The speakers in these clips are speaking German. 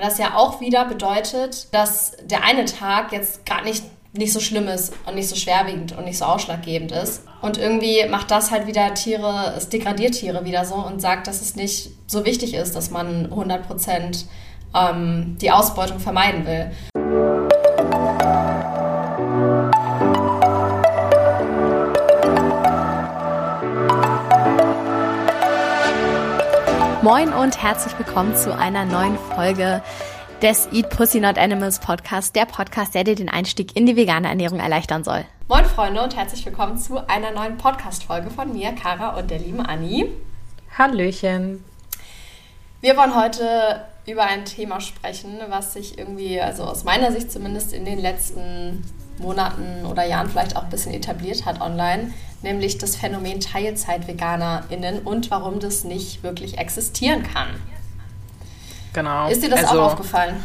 Weil das ja auch wieder bedeutet, dass der eine Tag jetzt gerade nicht nicht so schlimm ist und nicht so schwerwiegend und nicht so ausschlaggebend ist. Und irgendwie macht das halt wieder Tiere, es degradiert Tiere wieder so und sagt, dass es nicht so wichtig ist, dass man 100 Prozent ähm, die Ausbeutung vermeiden will. Moin und herzlich willkommen zu einer neuen Folge des Eat Pussy Not Animals Podcast, der Podcast, der dir den Einstieg in die vegane Ernährung erleichtern soll. Moin Freunde und herzlich willkommen zu einer neuen Podcast-Folge von mir, Kara und der lieben Anni. Hallöchen. Wir wollen heute über ein Thema sprechen, was sich irgendwie, also aus meiner Sicht zumindest in den letzten Monaten oder Jahren vielleicht auch ein bisschen etabliert hat online, nämlich das Phänomen Teilzeit-VeganerInnen und warum das nicht wirklich existieren kann. Genau. Ist dir das also, auch aufgefallen?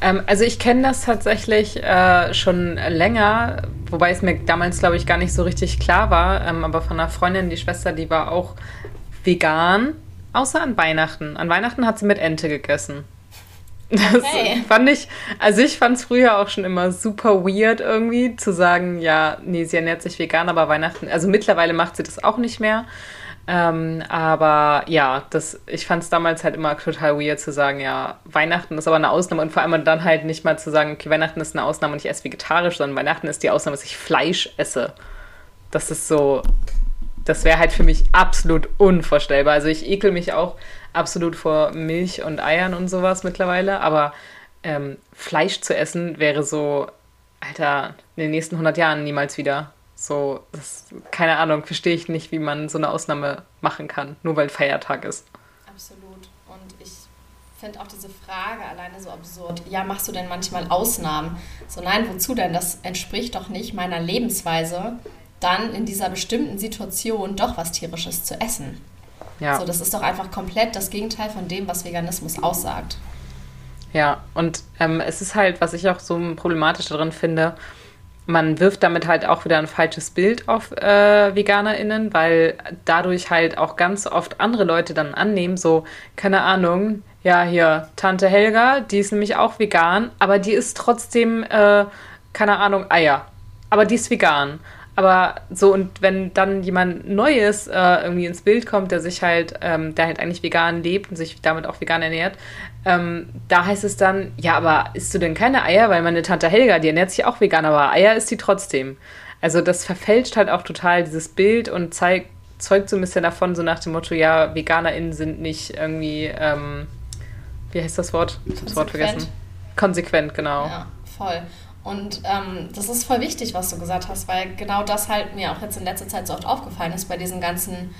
Ähm, also ich kenne das tatsächlich äh, schon länger, wobei es mir damals, glaube ich, gar nicht so richtig klar war. Ähm, aber von einer Freundin, die Schwester, die war auch vegan, außer an Weihnachten. An Weihnachten hat sie mit Ente gegessen. Das okay. fand ich, also ich fand es früher auch schon immer super weird irgendwie zu sagen, ja, nee, sie ernährt sich vegan, aber Weihnachten, also mittlerweile macht sie das auch nicht mehr. Ähm, aber ja, das, ich fand es damals halt immer total weird zu sagen, ja, Weihnachten ist aber eine Ausnahme und vor allem dann halt nicht mal zu sagen, okay, Weihnachten ist eine Ausnahme und ich esse vegetarisch, sondern Weihnachten ist die Ausnahme, dass ich Fleisch esse. Das ist so, das wäre halt für mich absolut unvorstellbar. Also ich ekel mich auch absolut vor Milch und Eiern und sowas mittlerweile, aber ähm, Fleisch zu essen wäre so, Alter, in den nächsten 100 Jahren niemals wieder. So, das, keine Ahnung, verstehe ich nicht, wie man so eine Ausnahme machen kann, nur weil Feiertag ist. Absolut. Und ich finde auch diese Frage alleine so absurd. Ja, machst du denn manchmal Ausnahmen? So, nein, wozu denn? Das entspricht doch nicht meiner Lebensweise, dann in dieser bestimmten Situation doch was Tierisches zu essen. Ja. So, das ist doch einfach komplett das Gegenteil von dem, was Veganismus aussagt. Ja, und ähm, es ist halt, was ich auch so problematisch darin finde, man wirft damit halt auch wieder ein falsches Bild auf äh, VeganerInnen, weil dadurch halt auch ganz oft andere Leute dann annehmen, so, keine Ahnung, ja, hier, Tante Helga, die ist nämlich auch vegan, aber die ist trotzdem, äh, keine Ahnung, Eier. Aber die ist vegan. Aber so, und wenn dann jemand Neues äh, irgendwie ins Bild kommt, der sich halt, ähm, der halt eigentlich vegan lebt und sich damit auch vegan ernährt, ähm, da heißt es dann, ja, aber isst du denn keine Eier? Weil meine Tante Helga, die ernährt sich auch vegan, aber Eier isst sie trotzdem. Also das verfälscht halt auch total dieses Bild und zeigt, zeugt so ein bisschen davon, so nach dem Motto, ja, VeganerInnen sind nicht irgendwie, ähm, wie heißt das Wort? Ich habe das Wort vergessen. Konsequent, genau. Ja, voll. Und ähm, das ist voll wichtig, was du gesagt hast, weil genau das halt mir auch jetzt in letzter Zeit so oft aufgefallen ist bei diesen ganzen,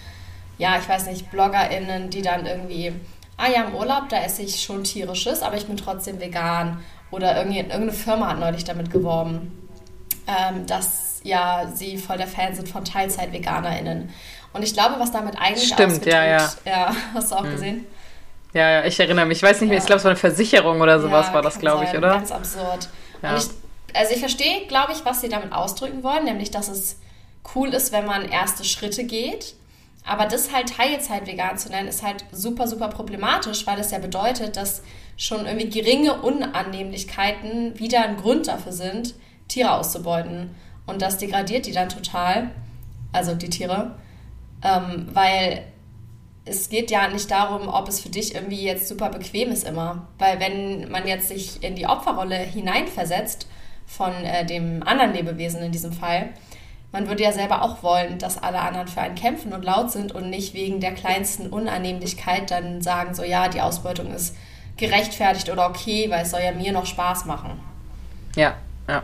ja, ich weiß nicht, BloggerInnen, die dann irgendwie, ah ja, im Urlaub, da esse ich schon tierisches, aber ich bin trotzdem vegan. Oder irgendeine Firma hat neulich damit geworben, ähm, dass ja sie voll der Fan sind von Teilzeit-VeganerInnen. Und ich glaube, was damit eigentlich Stimmt, ja, ja. Ja, hast du auch hm. gesehen? Ja, ja, ich erinnere mich. Ich weiß nicht mehr, ich glaube, es war eine Versicherung oder sowas ja, war das, glaube ich, oder? Ganz absurd. Ja. Und ich also ich verstehe, glaube ich, was sie damit ausdrücken wollen, nämlich, dass es cool ist, wenn man erste Schritte geht. Aber das halt Teilzeit vegan zu nennen, ist halt super, super problematisch, weil das ja bedeutet, dass schon irgendwie geringe Unannehmlichkeiten wieder ein Grund dafür sind, Tiere auszubeuten. Und das degradiert die dann total, also die Tiere, ähm, weil es geht ja nicht darum, ob es für dich irgendwie jetzt super bequem ist immer. Weil wenn man jetzt sich in die Opferrolle hineinversetzt von äh, dem anderen Lebewesen in diesem Fall. Man würde ja selber auch wollen, dass alle anderen für einen kämpfen und laut sind und nicht wegen der kleinsten Unannehmlichkeit dann sagen, so ja, die Ausbeutung ist gerechtfertigt oder okay, weil es soll ja mir noch Spaß machen. Ja, ja.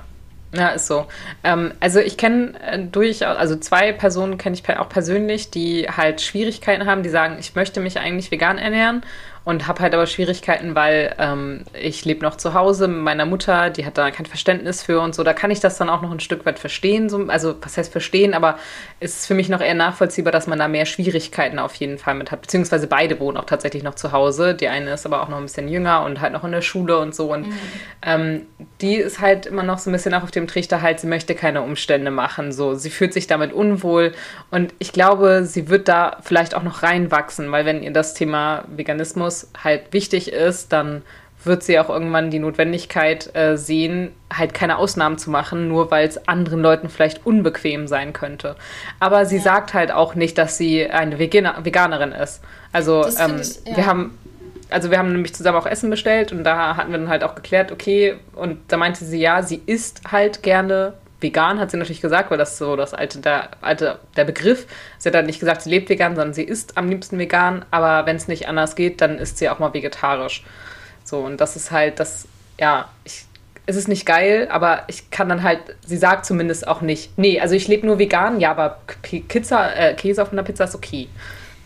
Ja, ist so. Ähm, also ich kenne äh, durchaus, also zwei Personen kenne ich auch persönlich, die halt Schwierigkeiten haben, die sagen, ich möchte mich eigentlich vegan ernähren und habe halt aber Schwierigkeiten, weil ähm, ich lebe noch zu Hause mit meiner Mutter, die hat da kein Verständnis für und so. Da kann ich das dann auch noch ein Stück weit verstehen. So, also was heißt verstehen, aber es ist für mich noch eher nachvollziehbar, dass man da mehr Schwierigkeiten auf jeden Fall mit hat. Beziehungsweise beide wohnen auch tatsächlich noch zu Hause. Die eine ist aber auch noch ein bisschen jünger und halt noch in der Schule und so. Und mhm. ähm, die ist halt immer noch so ein bisschen auch auf dem Trichter halt, sie möchte keine Umstände machen. So, sie fühlt sich damit unwohl und ich glaube, sie wird da vielleicht auch noch reinwachsen, weil wenn ihr das Thema Veganismus halt wichtig ist, dann wird sie auch irgendwann die Notwendigkeit äh, sehen, halt keine Ausnahmen zu machen, nur weil es anderen Leuten vielleicht unbequem sein könnte. Aber sie ja. sagt halt auch nicht, dass sie eine Veganer Veganerin ist. Also ähm, ich, ja. wir haben also wir haben nämlich zusammen auch Essen bestellt und da hatten wir dann halt auch geklärt, okay, und da meinte sie, ja, sie isst halt gerne vegan, hat sie natürlich gesagt, weil das so das alte, der alte, der Begriff. Sie hat dann nicht gesagt, sie lebt vegan, sondern sie isst am liebsten vegan, aber wenn es nicht anders geht, dann isst sie auch mal vegetarisch. So, und das ist halt das, ja, ich, es ist nicht geil, aber ich kann dann halt, sie sagt zumindest auch nicht, nee, also ich lebe nur vegan, ja, aber Pizza, äh, Käse auf einer Pizza ist okay.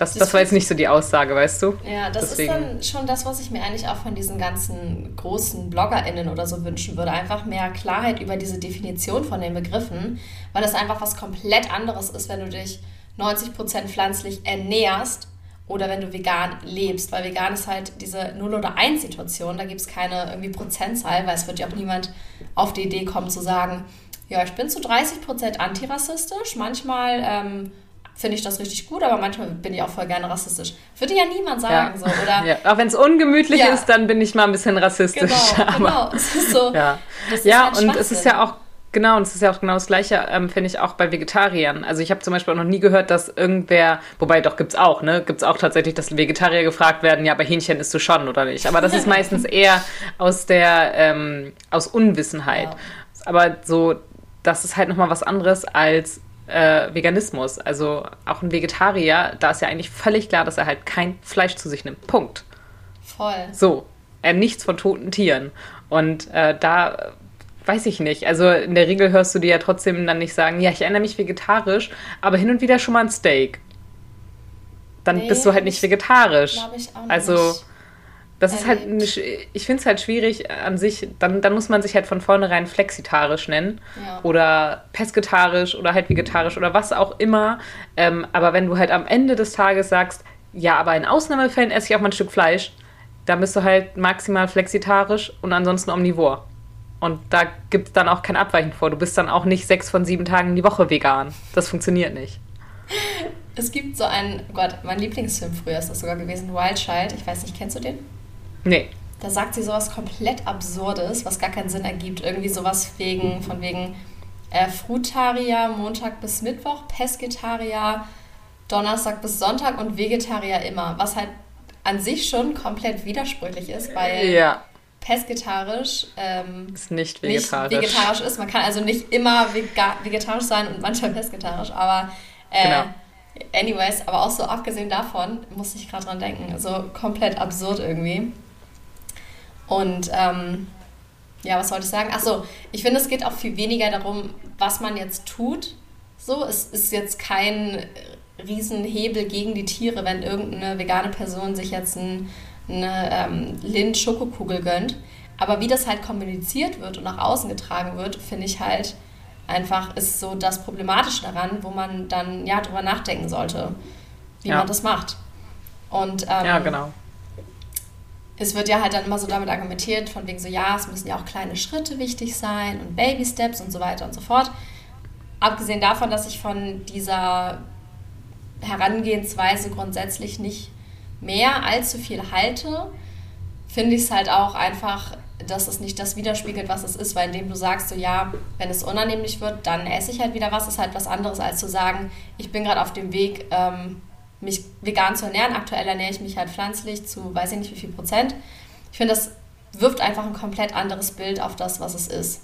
Das, das, das war jetzt nicht so die Aussage, weißt du? Ja, das Deswegen. ist dann schon das, was ich mir eigentlich auch von diesen ganzen großen BloggerInnen oder so wünschen würde. Einfach mehr Klarheit über diese Definition von den Begriffen, weil das einfach was komplett anderes ist, wenn du dich 90% pflanzlich ernährst oder wenn du vegan lebst. Weil vegan ist halt diese 0 oder 1 Situation, da gibt es keine irgendwie Prozentzahl, weil es wird ja auch niemand auf die Idee kommen zu sagen, ja, ich bin zu 30% antirassistisch, manchmal ähm, finde ich das richtig gut, aber manchmal bin ich auch voll gerne rassistisch. Würde ja niemand sagen. Ja. So, oder, ja. Auch wenn es ungemütlich ja. ist, dann bin ich mal ein bisschen rassistisch. Genau, aber, genau. Es ist so, ja, ja halt und es ist ja auch Genau, und es ist ja auch genau das Gleiche, ähm, finde ich, auch bei Vegetariern. Also ich habe zum Beispiel auch noch nie gehört, dass irgendwer, wobei doch gibt es auch, ne? Gibt es auch tatsächlich, dass Vegetarier gefragt werden, ja, bei Hähnchen isst du schon oder nicht. Aber das ist meistens eher aus der, ähm, aus Unwissenheit. Ja. Aber so, das ist halt nochmal was anderes als äh, Veganismus. Also auch ein Vegetarier, da ist ja eigentlich völlig klar, dass er halt kein Fleisch zu sich nimmt. Punkt. Voll. So. Er nichts von toten Tieren. Und äh, da weiß ich nicht. Also in der Regel hörst du dir ja trotzdem dann nicht sagen, ja, ich erinnere mich vegetarisch, aber hin und wieder schon mal ein Steak. Dann nee, bist du halt nicht vegetarisch. Ich auch nicht. Also das ist halt, eine, ich finde es halt schwierig an sich, dann, dann muss man sich halt von vornherein flexitarisch nennen ja. oder pesketarisch oder halt vegetarisch oder was auch immer. Ähm, aber wenn du halt am Ende des Tages sagst, ja, aber in Ausnahmefällen esse ich auch mal ein Stück Fleisch, dann bist du halt maximal flexitarisch und ansonsten omnivor. Und da gibt es dann auch kein Abweichen vor. Du bist dann auch nicht sechs von sieben Tagen die Woche vegan. Das funktioniert nicht. Es gibt so einen, oh Gott, mein Lieblingsfilm früher ist das sogar gewesen, Wild Child. Ich weiß nicht, kennst du den? Nee. Da sagt sie sowas komplett Absurdes, was gar keinen Sinn ergibt. Irgendwie sowas wegen, von wegen äh, Frutarier Montag bis Mittwoch, Pesketarier Donnerstag bis Sonntag und Vegetarier immer. Was halt an sich schon komplett widersprüchlich ist, weil ja. pesketarisch ähm, ist nicht vegetarisch. nicht vegetarisch ist. Man kann also nicht immer vegetarisch sein und manchmal pesketarisch, aber äh, genau. anyways, aber auch so abgesehen davon muss ich gerade dran denken. So komplett absurd irgendwie. Und ähm, ja, was wollte ich sagen? Achso, ich finde, es geht auch viel weniger darum, was man jetzt tut. So, es ist jetzt kein Riesenhebel gegen die Tiere, wenn irgendeine vegane Person sich jetzt ein, eine ähm, Lind-Schokokugel gönnt. Aber wie das halt kommuniziert wird und nach außen getragen wird, finde ich halt einfach, ist so das Problematische daran, wo man dann ja drüber nachdenken sollte, wie ja. man das macht. Und, ähm, ja, genau es wird ja halt dann immer so damit argumentiert, von wegen so, ja, es müssen ja auch kleine Schritte wichtig sein und Baby Steps und so weiter und so fort. Abgesehen davon, dass ich von dieser Herangehensweise grundsätzlich nicht mehr allzu viel halte, finde ich es halt auch einfach, dass es nicht das widerspiegelt, was es ist, weil indem du sagst, so ja, wenn es unannehmlich wird, dann esse ich halt wieder was, ist halt was anderes, als zu sagen, ich bin gerade auf dem Weg, ähm, mich vegan zu ernähren. Aktuell ernähre ich mich halt pflanzlich zu weiß ich nicht wie viel Prozent. Ich finde, das wirft einfach ein komplett anderes Bild auf das, was es ist.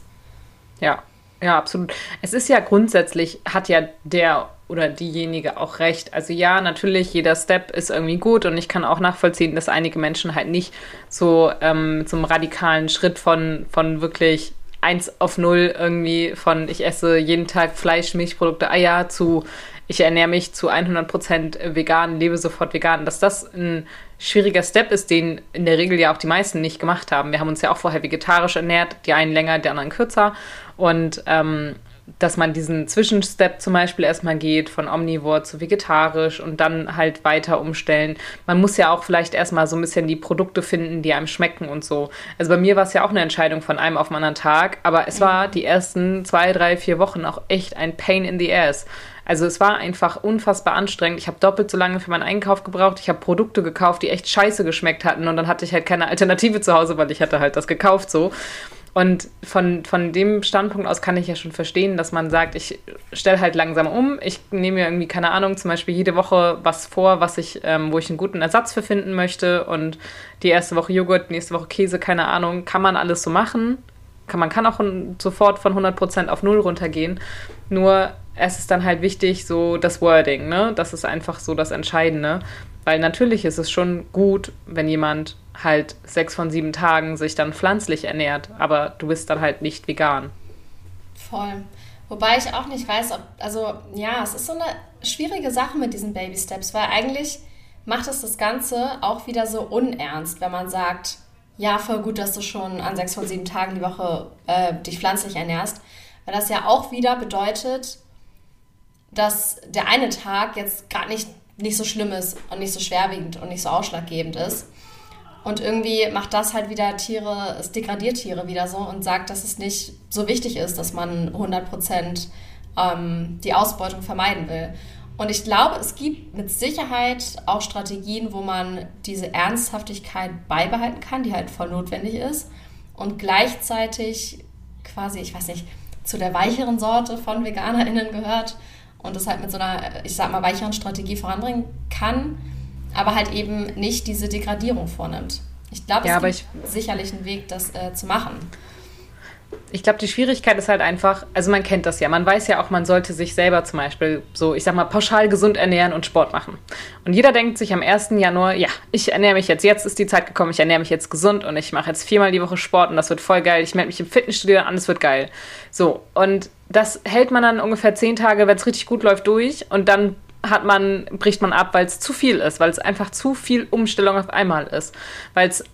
Ja, ja, absolut. Es ist ja grundsätzlich, hat ja der oder diejenige auch recht. Also ja, natürlich, jeder Step ist irgendwie gut und ich kann auch nachvollziehen, dass einige Menschen halt nicht so ähm, zum radikalen Schritt von, von wirklich 1 auf 0 irgendwie von ich esse jeden Tag Fleisch, Milchprodukte, Eier zu ich ernähre mich zu 100% vegan, lebe sofort vegan, dass das ein schwieriger Step ist, den in der Regel ja auch die meisten nicht gemacht haben. Wir haben uns ja auch vorher vegetarisch ernährt, die einen länger, die anderen kürzer. Und ähm, dass man diesen Zwischenstep zum Beispiel erstmal geht, von omnivor zu vegetarisch und dann halt weiter umstellen. Man muss ja auch vielleicht erstmal so ein bisschen die Produkte finden, die einem schmecken und so. Also bei mir war es ja auch eine Entscheidung von einem auf den anderen Tag, aber es war die ersten zwei, drei, vier Wochen auch echt ein Pain in the Ass. Also es war einfach unfassbar anstrengend. Ich habe doppelt so lange für meinen Einkauf gebraucht. Ich habe Produkte gekauft, die echt scheiße geschmeckt hatten und dann hatte ich halt keine Alternative zu Hause, weil ich hatte halt das gekauft so. Und von, von dem Standpunkt aus kann ich ja schon verstehen, dass man sagt, ich stelle halt langsam um. Ich nehme mir irgendwie, keine Ahnung, zum Beispiel jede Woche was vor, was ich, ähm, wo ich einen guten Ersatz für finden möchte. Und die erste Woche Joghurt, nächste Woche Käse, keine Ahnung, kann man alles so machen. Kann, man kann auch sofort von 100% auf Null runtergehen. Nur es ist dann halt wichtig, so das Wording, ne? Das ist einfach so das Entscheidende. Weil natürlich ist es schon gut, wenn jemand halt sechs von sieben Tagen sich dann pflanzlich ernährt, aber du bist dann halt nicht vegan. Voll. Wobei ich auch nicht weiß, ob, also ja, es ist so eine schwierige Sache mit diesen Baby Steps, weil eigentlich macht es das Ganze auch wieder so unernst, wenn man sagt, ja, voll gut, dass du schon an sechs von sieben Tagen die Woche äh, dich pflanzlich ernährst, weil das ja auch wieder bedeutet, dass der eine Tag jetzt gar nicht, nicht so schlimm ist und nicht so schwerwiegend und nicht so ausschlaggebend ist. Und irgendwie macht das halt wieder Tiere, es degradiert Tiere wieder so und sagt, dass es nicht so wichtig ist, dass man 100% ähm, die Ausbeutung vermeiden will. Und ich glaube, es gibt mit Sicherheit auch Strategien, wo man diese Ernsthaftigkeit beibehalten kann, die halt voll notwendig ist. Und gleichzeitig quasi, ich weiß nicht, zu der weicheren Sorte von VeganerInnen gehört und das halt mit so einer, ich sag mal, weicheren Strategie voranbringen kann aber halt eben nicht diese Degradierung vornimmt. Ich glaube, ja, es gibt sicherlich einen Weg, das äh, zu machen. Ich glaube, die Schwierigkeit ist halt einfach, also man kennt das ja, man weiß ja auch, man sollte sich selber zum Beispiel so, ich sag mal, pauschal gesund ernähren und Sport machen. Und jeder denkt sich am 1. Januar, ja, ich ernähre mich jetzt, jetzt ist die Zeit gekommen, ich ernähre mich jetzt gesund und ich mache jetzt viermal die Woche Sport und das wird voll geil, ich melde mich im Fitnessstudio an, es wird geil. So, und das hält man dann ungefähr zehn Tage, wenn es richtig gut läuft, durch und dann hat man, bricht man ab, weil es zu viel ist, weil es einfach zu viel Umstellung auf einmal ist. Weil es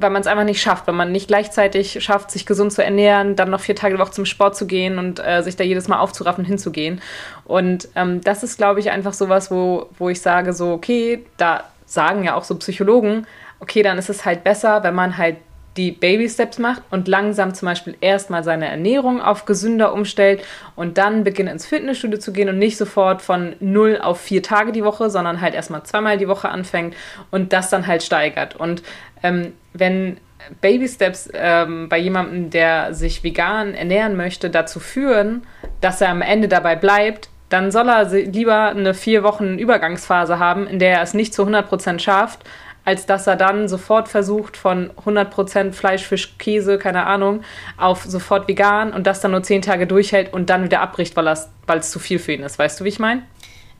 weil man es einfach nicht schafft, wenn man nicht gleichzeitig schafft, sich gesund zu ernähren, dann noch vier Tage die Woche zum Sport zu gehen und äh, sich da jedes Mal aufzuraffen, hinzugehen. Und ähm, das ist, glaube ich, einfach sowas, wo, wo ich sage, so, okay, da sagen ja auch so Psychologen, okay, dann ist es halt besser, wenn man halt die Baby Steps macht und langsam zum Beispiel erstmal seine Ernährung auf gesünder umstellt und dann beginnt ins Fitnessstudio zu gehen und nicht sofort von null auf vier Tage die Woche, sondern halt erstmal zweimal die Woche anfängt und das dann halt steigert. Und ähm, wenn Baby Steps ähm, bei jemandem, der sich vegan ernähren möchte, dazu führen, dass er am Ende dabei bleibt, dann soll er lieber eine vier Wochen Übergangsphase haben, in der er es nicht zu 100% schafft, als dass er dann sofort versucht, von 100% Fleisch, Fisch, Käse, keine Ahnung, auf sofort vegan und das dann nur 10 Tage durchhält und dann wieder abbricht, weil es zu viel für ihn ist. Weißt du, wie ich meine?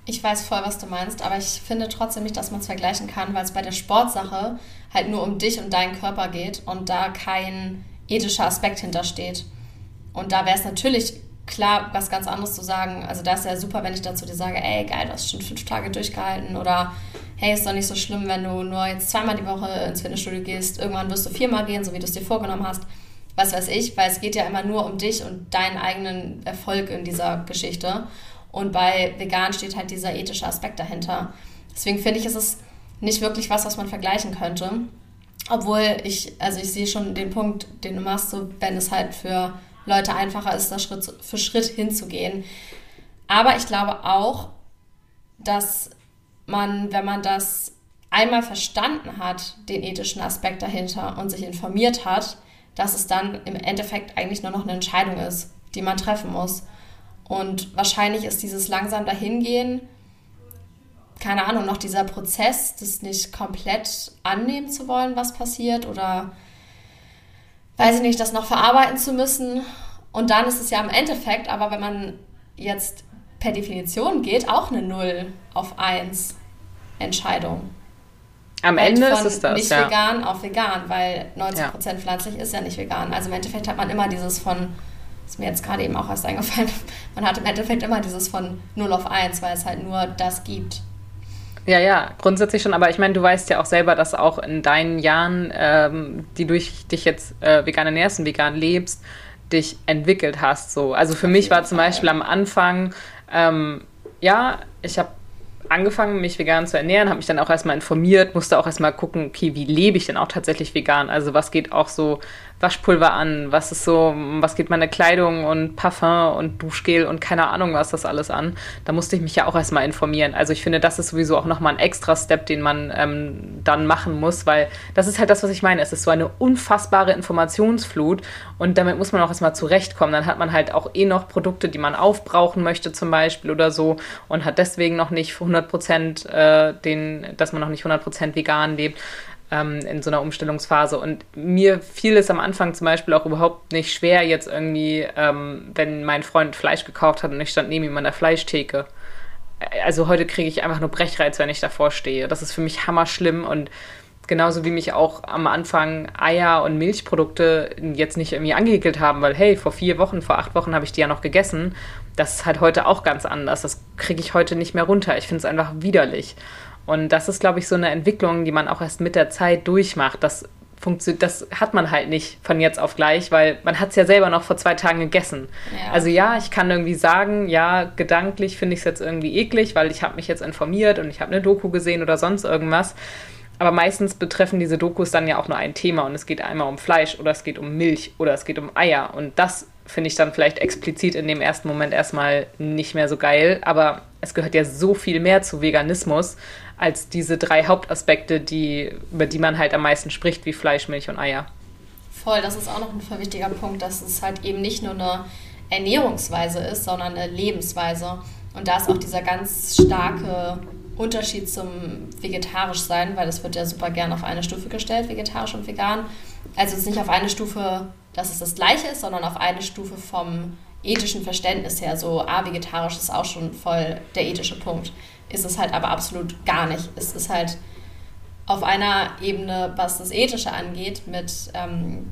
Ich weiß voll, was du meinst, aber ich finde trotzdem nicht, dass man es vergleichen kann, weil es bei der Sportsache halt nur um dich und deinen Körper geht und da kein ethischer Aspekt hintersteht. Und da wäre es natürlich klar, was ganz anderes zu sagen. Also da ist ja super, wenn ich dazu dir sage, ey, geil, du hast schon fünf Tage durchgehalten oder hey, ist doch nicht so schlimm, wenn du nur jetzt zweimal die Woche ins Fitnessstudio gehst. Irgendwann wirst du viermal gehen, so wie du es dir vorgenommen hast. Was weiß ich, weil es geht ja immer nur um dich und deinen eigenen Erfolg in dieser Geschichte. Und bei vegan steht halt dieser ethische Aspekt dahinter. Deswegen finde ich, ist es nicht wirklich was, was man vergleichen könnte. Obwohl ich, also ich sehe schon den Punkt, den du machst, so wenn es halt für Leute einfacher ist, da Schritt für Schritt hinzugehen. Aber ich glaube auch, dass man, wenn man das einmal verstanden hat, den ethischen Aspekt dahinter und sich informiert hat, dass es dann im Endeffekt eigentlich nur noch eine Entscheidung ist, die man treffen muss. Und wahrscheinlich ist dieses langsam dahingehen, keine Ahnung, noch dieser Prozess, das nicht komplett annehmen zu wollen, was passiert oder weiß ich nicht, das noch verarbeiten zu müssen. Und dann ist es ja im Endeffekt, aber wenn man jetzt per Definition geht, auch eine 0 auf 1. Entscheidung. Am halt Ende ist es das. Nicht ja. vegan auf vegan, weil 90% ja. pflanzlich ist ja nicht vegan. Also im Endeffekt hat man immer dieses von, ist mir jetzt gerade eben auch erst eingefallen, man hat im Endeffekt immer dieses von 0 auf 1, weil es halt nur das gibt. Ja, ja, grundsätzlich schon, aber ich meine, du weißt ja auch selber, dass auch in deinen Jahren, ähm, die du dich jetzt äh, vegan ernährst und vegan lebst, dich entwickelt hast. So. Also für mich war zum Beispiel am Anfang, ähm, ja, ich habe angefangen, mich vegan zu ernähren, habe mich dann auch erstmal informiert, musste auch erstmal gucken, okay, wie lebe ich denn auch tatsächlich vegan? Also was geht auch so Waschpulver an, was ist so, was geht meine Kleidung und Parfum und Duschgel und keine Ahnung, was das alles an. Da musste ich mich ja auch erstmal informieren. Also ich finde, das ist sowieso auch nochmal ein extra Step, den man ähm, dann machen muss, weil das ist halt das, was ich meine. Es ist so eine unfassbare Informationsflut und damit muss man auch erstmal zurechtkommen. Dann hat man halt auch eh noch Produkte, die man aufbrauchen möchte zum Beispiel oder so und hat deswegen noch nicht 100 Prozent äh, den, dass man noch nicht 100 Prozent vegan lebt ähm, in so einer Umstellungsphase. Und mir fiel es am Anfang zum Beispiel auch überhaupt nicht schwer, jetzt irgendwie, ähm, wenn mein Freund Fleisch gekauft hat und ich stand neben ihm an der Fleischtheke. Also heute kriege ich einfach nur Brechreiz, wenn ich davor stehe. Das ist für mich hammerschlimm und genauso wie mich auch am Anfang Eier und Milchprodukte jetzt nicht irgendwie angeekelt haben, weil hey, vor vier Wochen, vor acht Wochen habe ich die ja noch gegessen. Das ist halt heute auch ganz anders. Das kriege ich heute nicht mehr runter. Ich finde es einfach widerlich. Und das ist, glaube ich, so eine Entwicklung, die man auch erst mit der Zeit durchmacht. Das funktioniert, das hat man halt nicht von jetzt auf gleich, weil man hat es ja selber noch vor zwei Tagen gegessen. Ja. Also ja, ich kann irgendwie sagen, ja, gedanklich finde ich es jetzt irgendwie eklig, weil ich habe mich jetzt informiert und ich habe eine Doku gesehen oder sonst irgendwas. Aber meistens betreffen diese Dokus dann ja auch nur ein Thema und es geht einmal um Fleisch oder es geht um Milch oder es geht um Eier. Und das finde ich dann vielleicht explizit in dem ersten Moment erstmal nicht mehr so geil. Aber es gehört ja so viel mehr zu Veganismus als diese drei Hauptaspekte, die, über die man halt am meisten spricht, wie Fleisch, Milch und Eier. Voll, das ist auch noch ein voll wichtiger Punkt, dass es halt eben nicht nur eine Ernährungsweise ist, sondern eine Lebensweise. Und da ist auch dieser ganz starke Unterschied zum vegetarisch sein, weil das wird ja super gern auf eine Stufe gestellt, vegetarisch und vegan. Also es ist nicht auf eine Stufe, dass es das gleiche ist, sondern auf eine Stufe vom ethischen Verständnis her. So, ah, vegetarisch ist auch schon voll der ethische Punkt. Ist es halt aber absolut gar nicht. Es ist halt auf einer Ebene, was das Ethische angeht, mit ähm,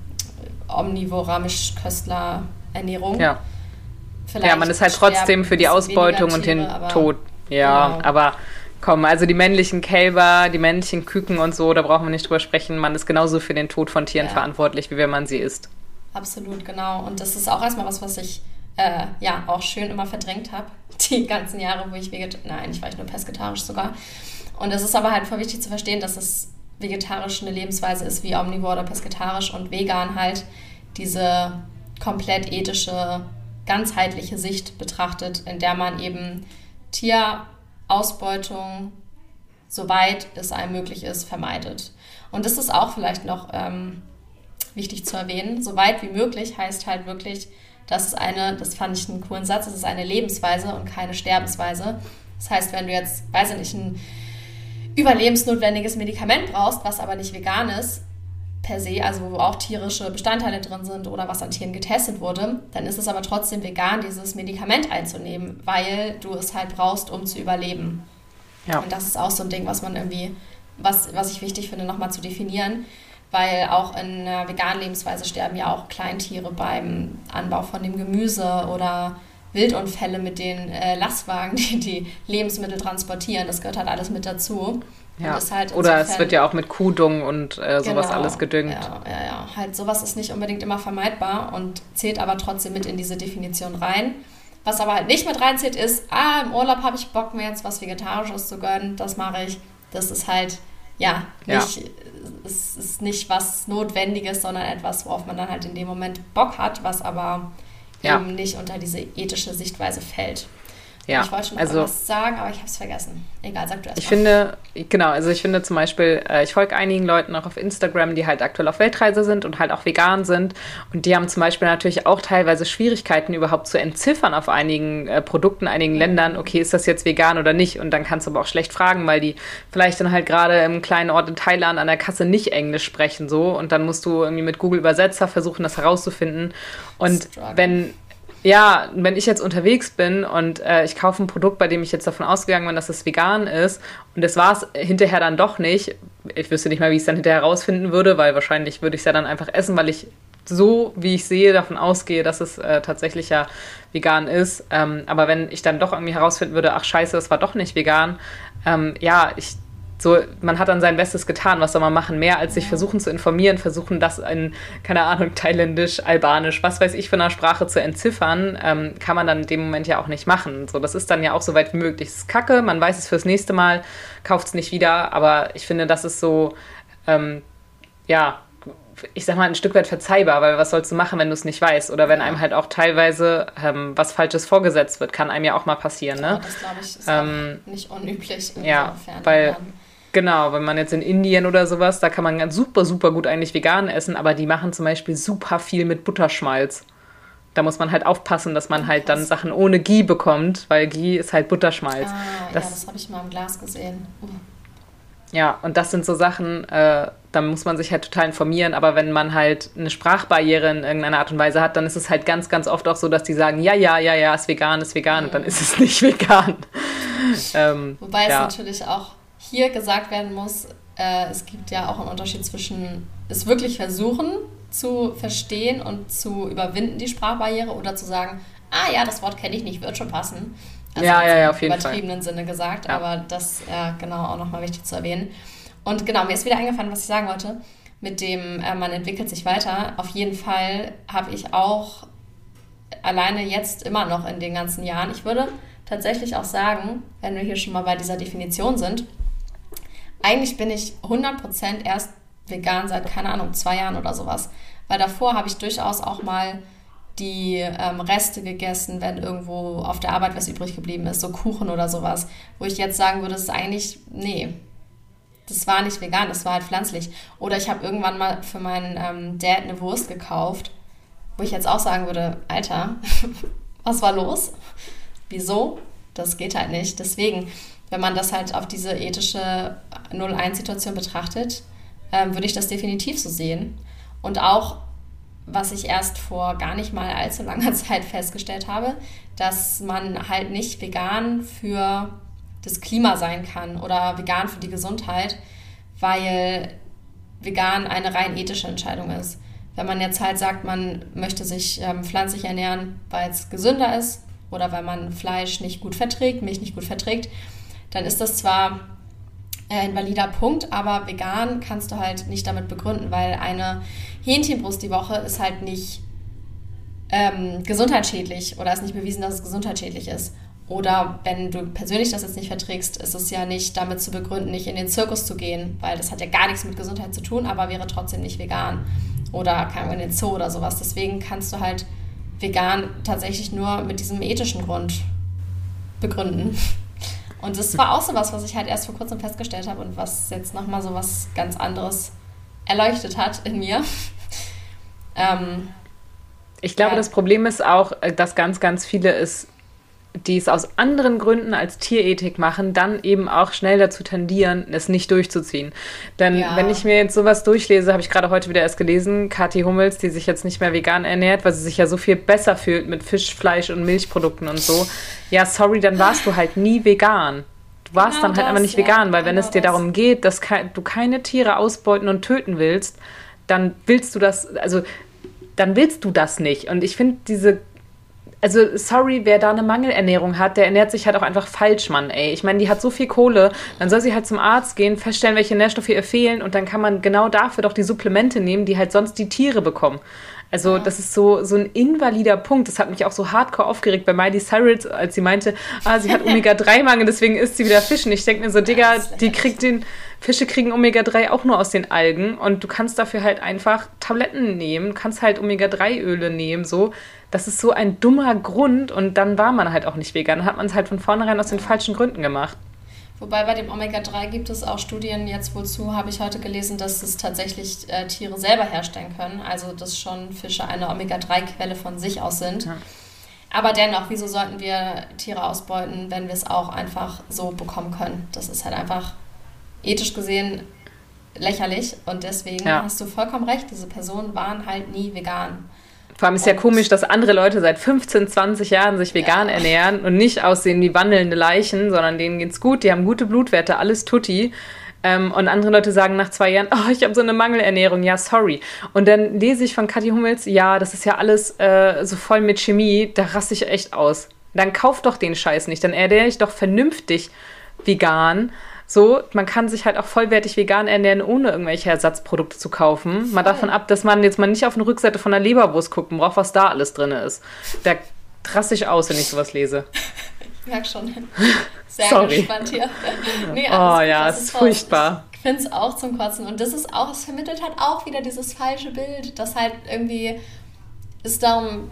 omnivorer Mischköstler Ernährung. Ja. Vielleicht ja, man ist halt trotzdem für die Ausbeutung Tiere, und den Tod. Ja, genau. aber komm, also die männlichen Kälber, die männlichen Küken und so, da brauchen wir nicht drüber sprechen. Man ist genauso für den Tod von Tieren ja. verantwortlich, wie wenn man sie isst. Absolut, genau. Und das ist auch erstmal was, was ich äh, ja auch schön immer verdrängt habe. Die ganzen Jahre, wo ich vegetarisch, nein, eigentlich war ich nur pesketarisch sogar. Und es ist aber halt voll wichtig zu verstehen, dass es vegetarisch eine Lebensweise ist wie omnivore oder pesketarisch und vegan halt diese komplett ethische, ganzheitliche Sicht betrachtet, in der man eben Tierausbeutung, soweit es einem möglich ist, vermeidet. Und das ist auch vielleicht noch ähm, wichtig zu erwähnen. Soweit wie möglich heißt halt wirklich, das ist eine, das fand ich einen coolen Satz, das ist eine Lebensweise und keine Sterbensweise. Das heißt, wenn du jetzt, weiß ich nicht, ein überlebensnotwendiges Medikament brauchst, was aber nicht vegan ist, per se, also wo auch tierische Bestandteile drin sind oder was an Tieren getestet wurde, dann ist es aber trotzdem vegan, dieses Medikament einzunehmen, weil du es halt brauchst, um zu überleben. Ja. Und das ist auch so ein Ding, was man irgendwie, was, was ich wichtig finde, nochmal zu definieren weil auch in einer veganen Lebensweise sterben ja auch Kleintiere beim Anbau von dem Gemüse oder Wildunfälle mit den äh, Lastwagen, die die Lebensmittel transportieren. Das gehört halt alles mit dazu. Ja. Halt oder es wird ja auch mit Kuhdung und äh, sowas genau, alles gedüngt. Ja, ja, ja. Halt sowas ist nicht unbedingt immer vermeidbar und zählt aber trotzdem mit in diese Definition rein. Was aber halt nicht mit reinzählt, ist, ah, im Urlaub habe ich Bock, mir jetzt was Vegetarisches zu gönnen, das mache ich. Das ist halt, ja, nicht, ja es ist nicht was Notwendiges, sondern etwas, worauf man dann halt in dem Moment Bock hat, was aber ja. eben nicht unter diese ethische Sichtweise fällt. Ja, ich wollte schon also, was sagen, aber ich habe es vergessen. Egal, sag du erst Ich mal. finde, genau, also ich finde zum Beispiel, äh, ich folge einigen Leuten auch auf Instagram, die halt aktuell auf Weltreise sind und halt auch vegan sind. Und die haben zum Beispiel natürlich auch teilweise Schwierigkeiten, überhaupt zu entziffern auf einigen äh, Produkten, einigen mhm. Ländern, okay, ist das jetzt vegan oder nicht? Und dann kannst du aber auch schlecht fragen, weil die vielleicht dann halt gerade im kleinen Ort in Thailand an der Kasse nicht Englisch sprechen so. Und dann musst du irgendwie mit Google Übersetzer versuchen, das herauszufinden. Und Struggle. wenn ja, wenn ich jetzt unterwegs bin und äh, ich kaufe ein Produkt, bei dem ich jetzt davon ausgegangen bin, dass es vegan ist und das war es hinterher dann doch nicht, ich wüsste nicht mal, wie ich es dann hinterher herausfinden würde, weil wahrscheinlich würde ich es ja dann einfach essen, weil ich so, wie ich sehe, davon ausgehe, dass es äh, tatsächlich ja vegan ist. Ähm, aber wenn ich dann doch irgendwie herausfinden würde, ach scheiße, es war doch nicht vegan, ähm, ja, ich so, man hat dann sein Bestes getan, was soll man machen? Mehr als sich versuchen zu informieren, versuchen das in, keine Ahnung, thailändisch, albanisch, was weiß ich für eine Sprache zu entziffern, ähm, kann man dann in dem Moment ja auch nicht machen. So, das ist dann ja auch so weit wie möglich. Das ist kacke, man weiß es fürs nächste Mal, kauft es nicht wieder, aber ich finde, das ist so, ähm, ja, ich sag mal, ein Stück weit verzeihbar, weil was sollst du machen, wenn du es nicht weißt? Oder wenn einem halt auch teilweise ähm, was Falsches vorgesetzt wird, kann einem ja auch mal passieren, ne? Ja, das glaube ich ist ähm, nicht unüblich. Ja, weil, genau, wenn man jetzt in Indien oder sowas, da kann man ganz super, super gut eigentlich vegan essen, aber die machen zum Beispiel super viel mit Butterschmalz. Da muss man halt aufpassen, dass man halt dann Sachen ohne Ghee bekommt, weil Ghee ist halt Butterschmalz. Ah, das, ja, das habe ich mal im Glas gesehen. Uh. Ja, und das sind so Sachen, äh, da muss man sich halt total informieren. Aber wenn man halt eine Sprachbarriere in irgendeiner Art und Weise hat, dann ist es halt ganz, ganz oft auch so, dass die sagen, ja, ja, ja, ja, ist vegan, ist vegan, und dann ist es nicht vegan. ähm, Wobei ja. es natürlich auch hier gesagt werden muss, äh, es gibt ja auch einen Unterschied zwischen es wirklich versuchen zu verstehen und zu überwinden, die Sprachbarriere, oder zu sagen, ah ja, das Wort kenne ich nicht, wird schon passen. Also ja, ja, ja, auf jeden Fall. übertriebenen Sinne gesagt, ja. aber das äh, genau auch nochmal wichtig zu erwähnen. Und genau, mir ist wieder eingefallen, was ich sagen wollte. Mit dem, äh, man entwickelt sich weiter. Auf jeden Fall habe ich auch alleine jetzt immer noch in den ganzen Jahren, ich würde tatsächlich auch sagen, wenn wir hier schon mal bei dieser Definition sind, eigentlich bin ich 100% erst vegan seit, keine Ahnung, zwei Jahren oder sowas. Weil davor habe ich durchaus auch mal die ähm, Reste gegessen, wenn irgendwo auf der Arbeit was übrig geblieben ist, so Kuchen oder sowas, wo ich jetzt sagen würde, das ist eigentlich, nee, das war nicht vegan, das war halt pflanzlich. Oder ich habe irgendwann mal für meinen ähm, Dad eine Wurst gekauft, wo ich jetzt auch sagen würde, Alter, was war los? Wieso? Das geht halt nicht. Deswegen, wenn man das halt auf diese ethische 0-1-Situation betrachtet, ähm, würde ich das definitiv so sehen. Und auch was ich erst vor gar nicht mal allzu langer Zeit festgestellt habe, dass man halt nicht vegan für das Klima sein kann oder vegan für die Gesundheit, weil vegan eine rein ethische Entscheidung ist. Wenn man jetzt halt sagt, man möchte sich ähm, pflanzlich ernähren, weil es gesünder ist oder weil man Fleisch nicht gut verträgt, Milch nicht gut verträgt, dann ist das zwar äh, ein valider Punkt, aber vegan kannst du halt nicht damit begründen, weil eine Hähnchenbrust die Woche ist halt nicht ähm, gesundheitsschädlich oder ist nicht bewiesen, dass es gesundheitsschädlich ist. Oder wenn du persönlich das jetzt nicht verträgst, ist es ja nicht damit zu begründen, nicht in den Zirkus zu gehen, weil das hat ja gar nichts mit Gesundheit zu tun, aber wäre trotzdem nicht vegan. Oder kann in den Zoo oder sowas. Deswegen kannst du halt vegan tatsächlich nur mit diesem ethischen Grund begründen. Und das war auch so was, was ich halt erst vor kurzem festgestellt habe und was jetzt nochmal so was ganz anderes erleuchtet hat in mir. ähm, ich glaube, ja. das Problem ist auch, äh, dass ganz, ganz viele es, die es aus anderen Gründen als Tierethik machen, dann eben auch schnell dazu tendieren, es nicht durchzuziehen. Denn ja. wenn ich mir jetzt sowas durchlese, habe ich gerade heute wieder erst gelesen, Kathi Hummels, die sich jetzt nicht mehr vegan ernährt, weil sie sich ja so viel besser fühlt mit Fisch, Fleisch und Milchprodukten und so. Ja, sorry, dann warst du halt nie vegan. Du warst genau dann halt das, einfach nicht ja, vegan, weil genau wenn es dir das. darum geht, dass du keine Tiere ausbeuten und töten willst, dann willst du das, also dann willst du das nicht. Und ich finde diese also sorry, wer da eine Mangelernährung hat, der ernährt sich halt auch einfach falsch, Mann, ey. Ich meine, die hat so viel Kohle, dann soll sie halt zum Arzt gehen, feststellen, welche Nährstoffe ihr fehlen und dann kann man genau dafür doch die Supplemente nehmen, die halt sonst die Tiere bekommen. Also ja. das ist so, so ein invalider Punkt. Das hat mich auch so hardcore aufgeregt bei Miley Cyrus, als sie meinte, ah, sie hat Omega-3-Mangel, deswegen isst sie wieder Fisch. Und ich denke mir so, Digga, die kriegt den, Fische kriegen Omega-3 auch nur aus den Algen und du kannst dafür halt einfach Tabletten nehmen, kannst halt Omega-3-Öle nehmen, so. Das ist so ein dummer Grund und dann war man halt auch nicht vegan. Dann hat man es halt von vornherein aus den falschen Gründen gemacht. Wobei bei dem Omega-3 gibt es auch Studien, jetzt wozu habe ich heute gelesen, dass es tatsächlich äh, Tiere selber herstellen können. Also dass schon Fische eine Omega-3-Quelle von sich aus sind. Ja. Aber dennoch, wieso sollten wir Tiere ausbeuten, wenn wir es auch einfach so bekommen können? Das ist halt einfach ethisch gesehen lächerlich und deswegen ja. hast du vollkommen recht, diese Personen waren halt nie vegan. Vor allem ist ja komisch, dass andere Leute seit 15, 20 Jahren sich vegan ja. ernähren und nicht aussehen wie wandelnde Leichen, sondern denen geht's gut, die haben gute Blutwerte, alles tutti. Ähm, und andere Leute sagen nach zwei Jahren, oh, ich habe so eine Mangelernährung, ja, sorry. Und dann lese ich von Kathi Hummels, ja, das ist ja alles äh, so voll mit Chemie, da raste ich echt aus. Dann kauf doch den Scheiß nicht, dann ernähre ich doch vernünftig vegan so, man kann sich halt auch vollwertig vegan ernähren, ohne irgendwelche Ersatzprodukte zu kaufen. Mal davon ab, dass man jetzt mal nicht auf eine Rückseite von der Leberwurst gucken braucht, was da alles drin ist. Da raste ich aus, wenn ich sowas lese. Ich merke schon. Sehr Sorry. gespannt hier. Nee, oh ja, es ist furchtbar. Ich finde es auch zum Kotzen. Und das ist auch, es vermittelt halt auch wieder dieses falsche Bild, dass halt irgendwie es darum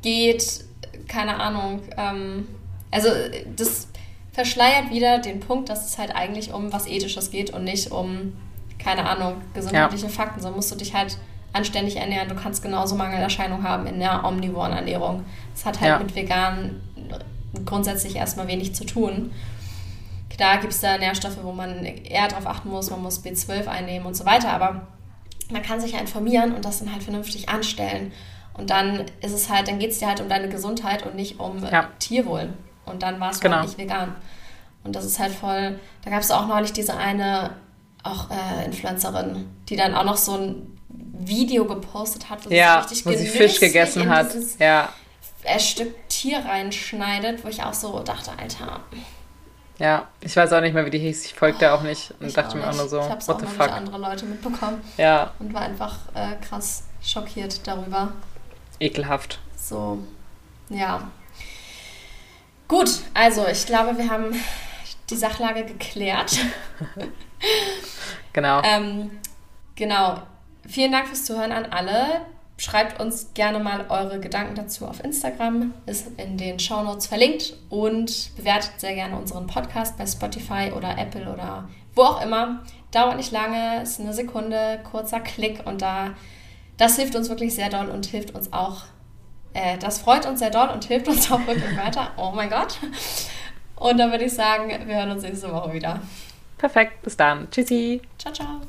geht, keine Ahnung, ähm, also das verschleiert wieder den Punkt, dass es halt eigentlich um was Ethisches geht und nicht um, keine Ahnung, gesundheitliche ja. Fakten. So musst du dich halt anständig ernähren. Du kannst genauso Mangelerscheinungen haben in der omnivoren Ernährung. Das hat halt ja. mit vegan grundsätzlich erstmal wenig zu tun. Klar gibt es da Nährstoffe, wo man eher darauf achten muss, man muss B12 einnehmen und so weiter, aber man kann sich ja informieren und das dann halt vernünftig anstellen. Und dann ist es halt, dann geht es dir halt um deine Gesundheit und nicht um ja. Tierwohl. Und dann war es genau. nicht vegan. Und das ist halt voll. Da gab es auch neulich diese eine, auch äh, Influencerin, die dann auch noch so ein Video gepostet hat, wo ja, sie richtig wo sie Fisch gegessen hat. Ja. Ein Stück Tier reinschneidet, wo ich auch so dachte, Alter. Ja, ich weiß auch nicht mehr, wie die hieß. Ich folgte auch nicht und dachte mir auch nur so, ich habe es auch noch fuck? andere Leute mitbekommen. Ja. Und war einfach äh, krass schockiert darüber. Ekelhaft. So, ja. Gut, also ich glaube, wir haben die Sachlage geklärt. genau. Ähm, genau. Vielen Dank fürs Zuhören an alle. Schreibt uns gerne mal eure Gedanken dazu auf Instagram, ist in den Shownotes verlinkt und bewertet sehr gerne unseren Podcast bei Spotify oder Apple oder wo auch immer. Dauert nicht lange, ist eine Sekunde, kurzer Klick und da, das hilft uns wirklich sehr doll und hilft uns auch, äh, das freut uns sehr doll und hilft uns auch wirklich weiter. Oh mein Gott. Und dann würde ich sagen, wir hören uns nächste Woche wieder. Perfekt, bis dann. Tschüssi. Ciao, ciao.